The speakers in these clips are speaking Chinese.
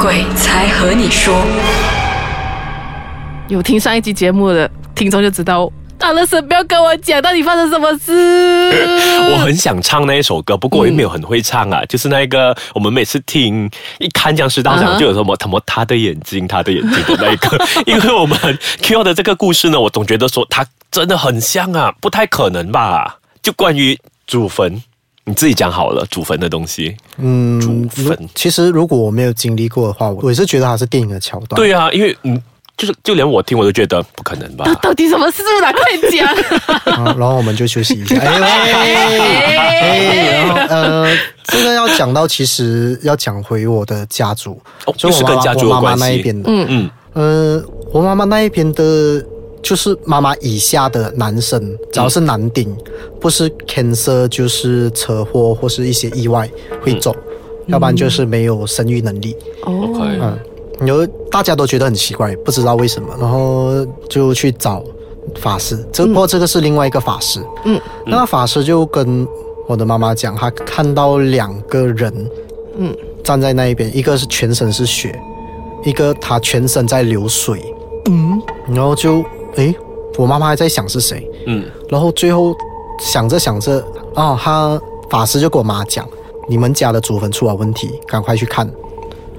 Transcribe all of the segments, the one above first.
鬼才和你说，有听上一集节目的听众就知道，大乐神不要跟我讲到底发生什么事。我很想唱那一首歌，不过我又没有很会唱啊。就是那个我们每次听一看僵尸大嗯哼奖就有什么什么他的眼睛，他的眼睛的那一个，因为我们 Q 的这个故事呢，我总觉得说他真的很像啊，不太可能吧？就关于祖坟，你自己讲好了，祖坟的东西。嗯祖坟其实如果我没有经历过的话，我也是觉得它是电影的桥段。对啊，因为嗯，就是就连我听我都觉得不可能吧到。到底什么事啦？快讲！啊，然后我们就休息一下。哎哎，然后呃，这个要讲到，其实要讲回我的家族，哦就是跟家族我妈妈有关系那一边的。嗯嗯呃，我妈妈那一边的，就是妈妈以下的男生，只要是男丁，不是 cancer 就是车祸或是一些意外会走，要不然就是没有生育能力。，OK，嗯，有大家都觉得很奇怪，不知道为什么，然后就去找法师。这不过这个是另外一个法师。嗯，那个法师就跟我的妈妈讲，他看到两个人，嗯，站在那一边，一个是全身是血，一个他全身在流水。嗯，然后就诶，我妈妈还在想是谁，嗯。然后最后想着想着，啊，他法师就跟我妈讲，你们家的祖坟出了问题，赶快去看。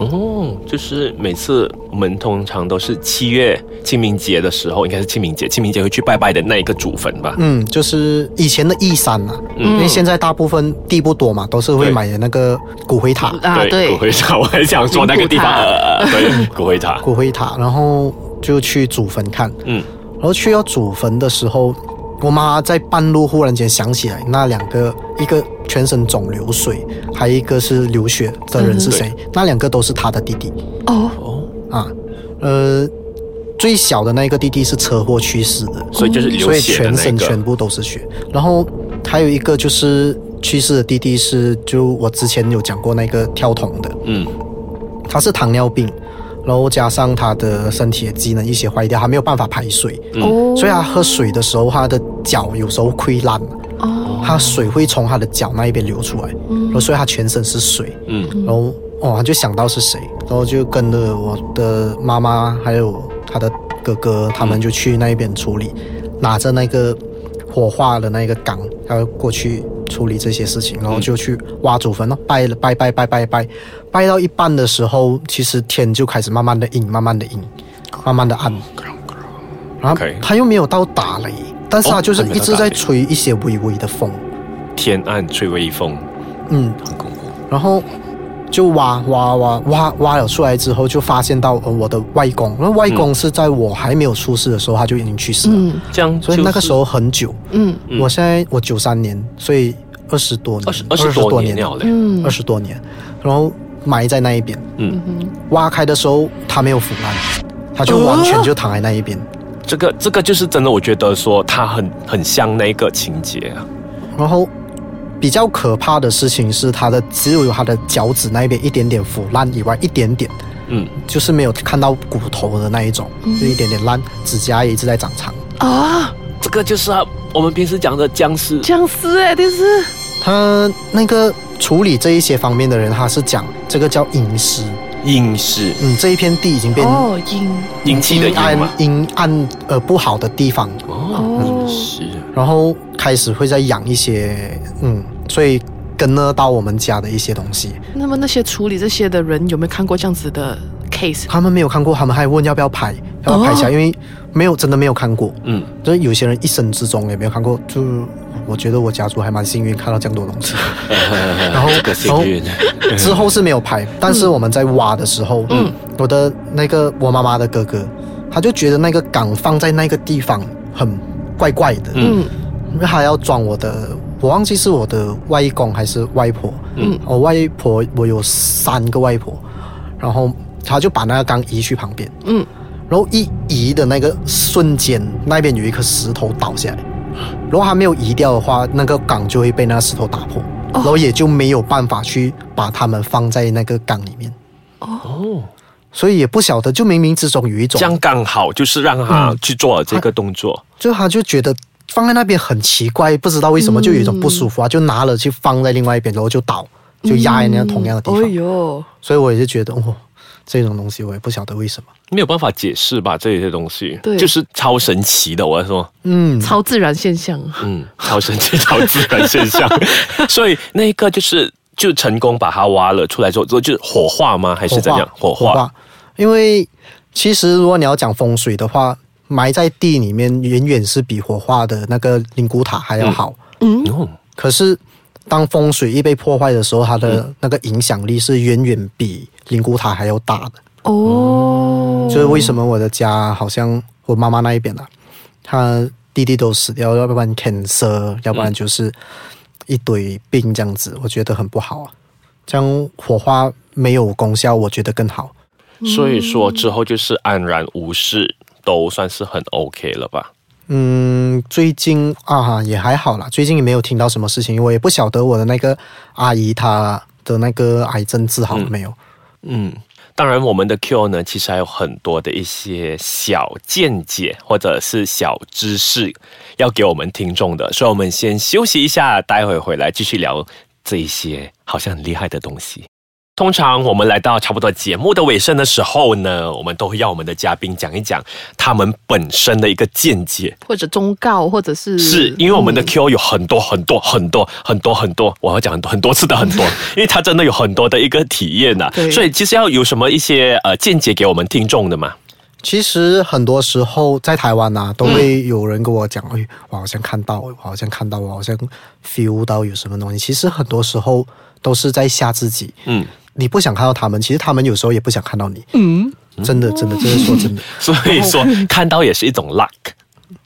哦，就是每次我们通常都是七月清明节的时候，应该是清明节，清明节会去拜拜的那一个祖坟吧？嗯，就是以前的义山呐、因为现在大部分地不多嘛，都是会买的那个骨灰塔，啊，对骨，灰塔，我很想说那个地方，对，骨灰塔，骨灰塔，然后就去祖坟看，嗯。然后去到祖坟的时候，我妈在半路忽然间想起来，那两个一个全身肿流水，还有一个是流血的人是谁？那两个都是她的弟弟哦，哦，啊，呃，最小的那个弟弟是车祸去世的，所以就是流所以血全，身全部都是血。然后还有一个就是去世的弟弟是，就我之前有讲过那个跳桶的，嗯他是糖尿病，然后加上他的身体的机能一些坏掉，他没有办法排水，哦，所以他喝水的时候，他的脚有时候溃烂，哦，他水会从他的脚那一边流出来，然后所以他全身是水，嗯。然后哦，他就想到是谁，然后就跟着我的妈妈还有他的哥哥，他们就去那一边处理，拿着那个火化的那个缸，他过去处理这些事情，然后就去挖祖坟了，拜了拜拜拜拜拜，拜到一半的时候，其实天就开始慢慢的阴，慢慢的阴，慢慢的暗，然后他又没有到打雷，但是他就是一直在吹一些微微的风，天暗吹微风，嗯，很恐怖。然后就挖挖挖挖挖了出来之后，就发现到呃我的外公，那外公是在我还没有出世的时候他就已经去世了，嗯。这样所以那个时候很久。嗯嗯。我现在我九三年，所以二十多年，二十二十多年了嘞，嗯。二十多年，然后埋在那一边，嗯，挖开的时候它没有腐烂，它就完全就躺在那一边。这个这个就是真的，我觉得说它很很像那个情节啊，然后比较可怕的事情是，它的只有它的脚趾那边一点点腐烂以外，一点点嗯，就是没有看到骨头的那一种，就一点点烂，指甲也一直在长长。啊，这个就是啊，我们平时讲的僵尸，僵尸哎，这是他那个处理这一些方面的人，他是讲这个叫阴尸。阴尸，嗯，这一片地已经变哦阴阴气的阴暗阴嘛，阴暗呃不好的地方，哦，阴尸，然后开始会再养一些嗯，所以跟了到我们家的一些东西。那么那些处理这些的人有没有看过这样子的 case？他们没有看过，他们还问要不要拍，要不要拍下来，因为没有真的没有看过。嗯，就是有些人一生之中也没有看过，就我觉得我家族还蛮幸运，看到这样多东西。然后这个幸运，之后是没有拍，但是我们在挖的时候，嗯，我的那个我妈妈的哥哥，他就觉得那个缸放在那个地方很怪怪的，嗯。嗯因为他要装我的，我忘记是我的外公还是外婆，嗯，我外婆我有三个外婆，然后他就把那个缸移去旁边，嗯，然后一移的那个瞬间，那边有一颗石头倒下来，如果他没有移掉的话，那个缸就会被那个石头打破，然后也就没有办法去把它们放在那个缸里面，哦，所以也不晓得，就冥冥之中有一种这，样刚好就是让他去做了这个动作，就他就觉得放在那边很奇怪，不知道为什么就有一种不舒服啊，就拿了去放在另外一边，然后就倒，就压在那个同样的地方。哎呦，所以我也是觉得，哦，这种东西，我也不晓得为什么。没有办法解释吧，这些东西，对就是超神奇的。我要说，嗯，超自然现象。嗯，超神奇、超自然现象。所以那一个就是就成功把它挖了出来之后，就是火化吗？还是怎样？火化。因为其实如果你要讲风水的话，埋在地里面远远是比火化的那个灵骨塔还要好。嗯，哦，可是当风水一被破坏的时候，它的那个影响力是远远比灵骨塔还要大的。哦，就是为什么我的家好像我妈妈那一边啊，她弟弟都死掉，要不然 cancer，要不然就是一堆病这样子，我觉得很不好啊。这样火花没有功效，我觉得更好。所以说之后就是安然无事，都算是很 OK 了吧？嗯，最近啊哈也还好啦，最近也没有听到什么事情，我也不晓得我的那个阿姨她的那个癌症治好了没有。嗯，当然我们的 Q 呢，其实还有很多的一些小见解或者是小知识要给我们听众的，所以我们先休息一下，待会回来继续聊这一些好像很厉害的东西。通常我们来到差不多节目的尾声的时候呢，我们都会要我们的嘉宾讲一讲他们本身的一个见解，或者忠告，或者是是因为我们的 Q 有很多很多很多很多很多，我要讲很多很多次的很多，因为他真的有很多的一个体验呐、对所以其实要有什么一些呃见解给我们听众的嘛？其实很多时候在台湾呐、都会有人跟我讲，哎，我好像看到，我好像看到，我好像 feel 到有什么东西。其实很多时候都是在吓自己。嗯，你不想看到他们，其实他们有时候也不想看到你。嗯，真的，真的，这是说真的。所以说看到也是一种 luck。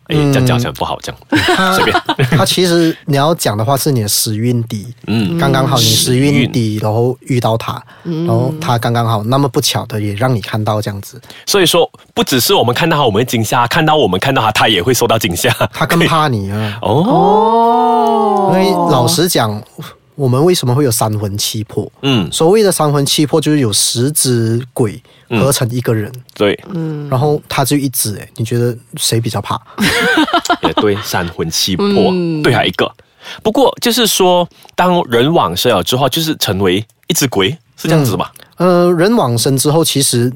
哎，这样讲起来不好，这 样随便。他其实你要讲的话是你的时运低，嗯，刚刚好你时运低，然后遇到他，然后他刚刚好，那么不巧的也让你看到这样子，所以说不只是我们看到他我们会惊吓，看到我们看到他，他也会受到惊吓。他更怕你啊。哦，哦因为老实讲，我们为什么会有三魂七魄？嗯，所谓的三魂七魄，就是有十只鬼合成一个人，对，嗯然后他就一只。哎，你觉得谁比较怕？也对，三魂七魄，嗯对啊，一个。不过就是说，当人往生了之后，就是成为一只鬼，是这样子吧？呃，人往生之后，其实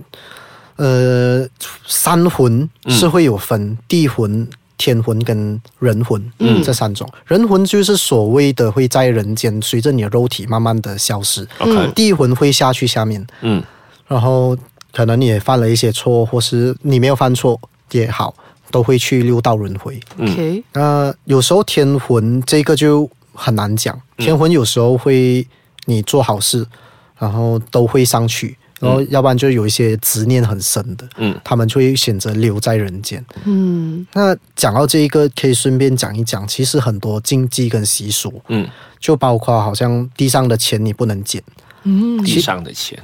呃，三魂是会有分、地魂、天魂跟人魂，嗯，这三种。人魂就是所谓的会在人间，随着你的肉体慢慢的消失。OK 地魂会下去下面，嗯。然后可能你也犯了一些错，或是你没有犯错也好，都会去六道轮回。OK，那有时候天魂这个就很难讲，天魂有时候会你做好事，然后都会上去，然后要不然就有一些执念很深的，嗯他们就会选择留在人间。嗯那讲到这一个，可以顺便讲一讲，其实很多禁忌跟习俗，嗯，就包括好像地上的钱你不能捡。嗯地上的钱，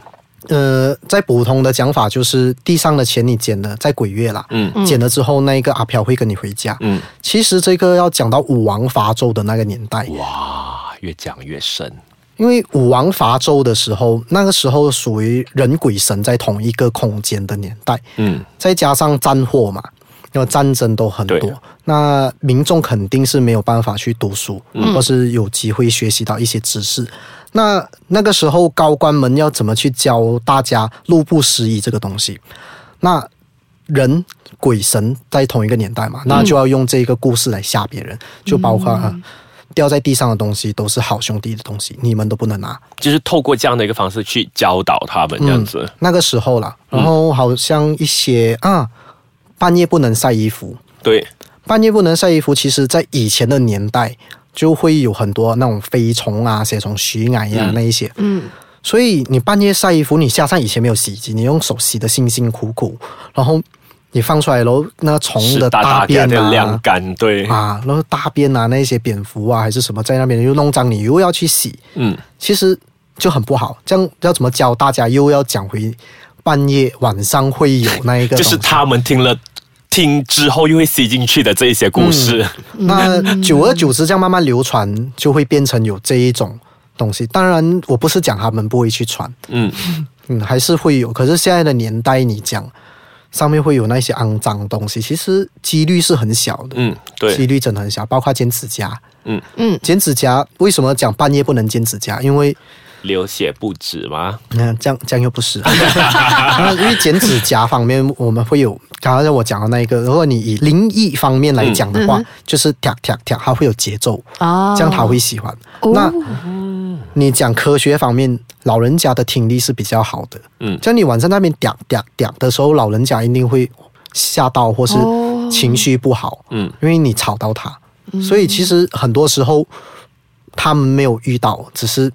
呃，在普通的讲法就是地上的钱你捡了，在鬼月啦，嗯捡了之后，那一个阿飘会跟你回家。嗯，其实这个要讲到武王伐纣的那个年代，哇，越讲越深。因为武王伐纣的时候，那个时候属于人鬼神在同一个空间的年代，嗯再加上战祸嘛，因为战争都很多，那民众肯定是没有办法去读书，或是有机会学习到一些知识。那那个时候高官们要怎么去教大家路不拾遗这个东西？那人鬼神在同一个年代嘛，那就要用这个故事来吓别人，就包括、呃掉在地上的东西都是好兄弟的东西，你们都不能拿。就是透过这样的一个方式去教导他们，这样子。那个时候啦，然后好像一些啊，半夜不能晒衣服，对，半夜不能晒衣服，其实在以前的年代就会有很多那种飞虫啊、蛇虫、徐矮呀、嗯。那一些，嗯。所以你半夜晒衣服，你加上以前没有洗衣机，你用手洗的辛辛苦苦，然后你放出来，然后那个虫的是大大便的晾啊。干，对，啊，然后大便啊，那些蝙蝠啊，还是什么在那边又弄脏，你又要去洗，嗯，其实就很不好。这样要怎么教大家？又要讲回半夜晚上会有那一个，就是他们听了听之后又会吸进去的这一些故事。那久而久之，这样慢慢流传，就会变成有这一种东西。当然，我不是讲他们不会去传，嗯，嗯，还是会有。可是现在的年代，你讲上面会有那些肮脏的东西，其实几率是很小的，嗯，几，率真的很小。包括剪指甲，嗯。嗯。剪指甲为什么讲半夜不能剪指甲？因为流血不止吗？嗯，这样这样又不是，啊因为剪指甲方面我们会有，刚才我讲的那一个，如果你以灵异方面来讲的话，就是跳跳跳，它会有节奏，啊这样他会喜欢。哦。那你讲科学方面，老人家的听力是比较好的，嗯。像你晚上那边嗲嗲嗲的时候，老人家一定会吓到或是哦。情绪不好，嗯，因为你吵到他，所以其实很多时候他们没有遇到，只是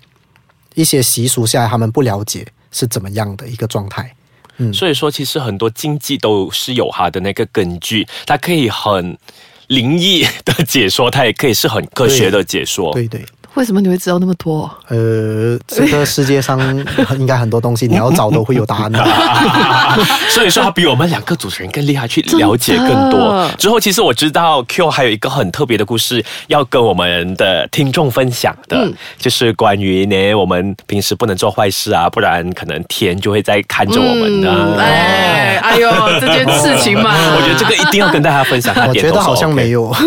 一些习俗下来，他们不了解是怎么样的一个状态。嗯。所以说，其实很多经济都是有它的那个根据，它可以很灵异的解说，它也可以是很科学的解说。对对，为什么你会知道那么多？呃，这个世界上 应该很多东西 你要找都会有答案的。所以说，他比我们两个主持人更厉害，去了解更多。之后，其实我知道 Q 还有一个很特别的故事要跟我们的听众分享的，嗯就是关于呢，我们平时不能做坏事啊，不然可能天就会在看着我们的。嗯哎，哎呦，这件事情嘛，我觉得这个一定要跟大家分享。我觉得好像没有啊。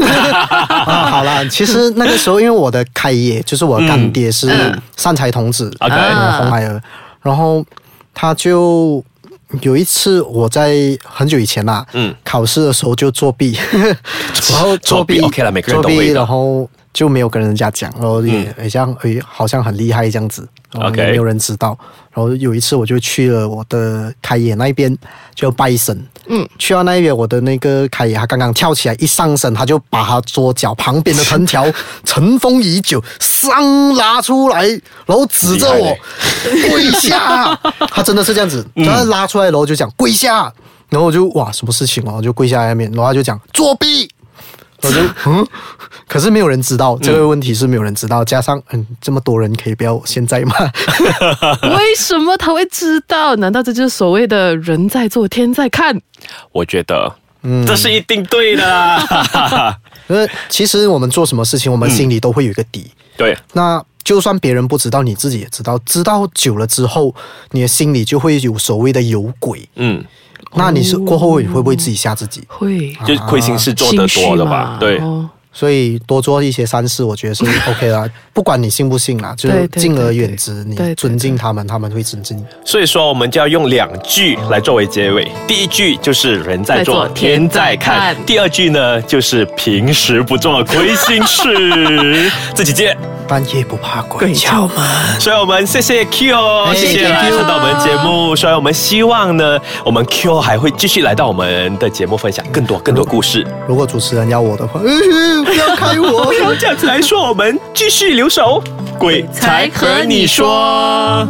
好了，其实那个时候因为我的开业就是我干爹是嗯。善财童子红孩儿，然后他就有一次我在很久以前啦，嗯。考试的时候就作弊，然后作弊 OK 了每个人作弊，都会的。然后就没有跟人家讲，然后也很像诶好像很厉害这样子，然后 OK 也没有人知道。然后有一次我就去了我的开野那边就拜神，嗯，去到那边我的那个开野他刚刚跳起来一上身，他就把他桌脚旁边的藤条尘封已久上拉出来，然后指着我跪下，他真的是这样子，他拉出来然后就讲跪下，然后我就哇什么事情哦，我就跪下来面，然后他就讲作弊。我就 嗯，可是没有人知道这个问题是没有人知道，加上嗯这么多人可以不要现在吗？为什么他会知道？难道这就是所谓的人在做天在看？我觉得，嗯这是一定对的啦。因为其实我们做什么事情，我们心里都会有一个底。对，那就算别人不知道，你自己也知道。知道久了之后，你的心里就会有所谓的有鬼。嗯，那你是过后你会不会自己吓自己？会就是亏心事做得多了吧？对。哦所以多做一些善事，我觉得是 OK 啦。不管你信不信啦，就是敬而远之，你尊敬他们，他们会尊敬你。所以说，我们就要用两句来作为结尾。第一句就是“人在做，天在看”，第二句呢就是“平时不做亏心事”。自己接。半夜不怕鬼敲门。所以我们谢谢 Q，哎谢谢来 thank you 上到我们节目。所以我们希望呢，我们 Q 还会继续来到我们的节目，分享更多更多故事。如果主持人要我的话，不要开我不。要这样子来说，我们继续留守，鬼才和你说。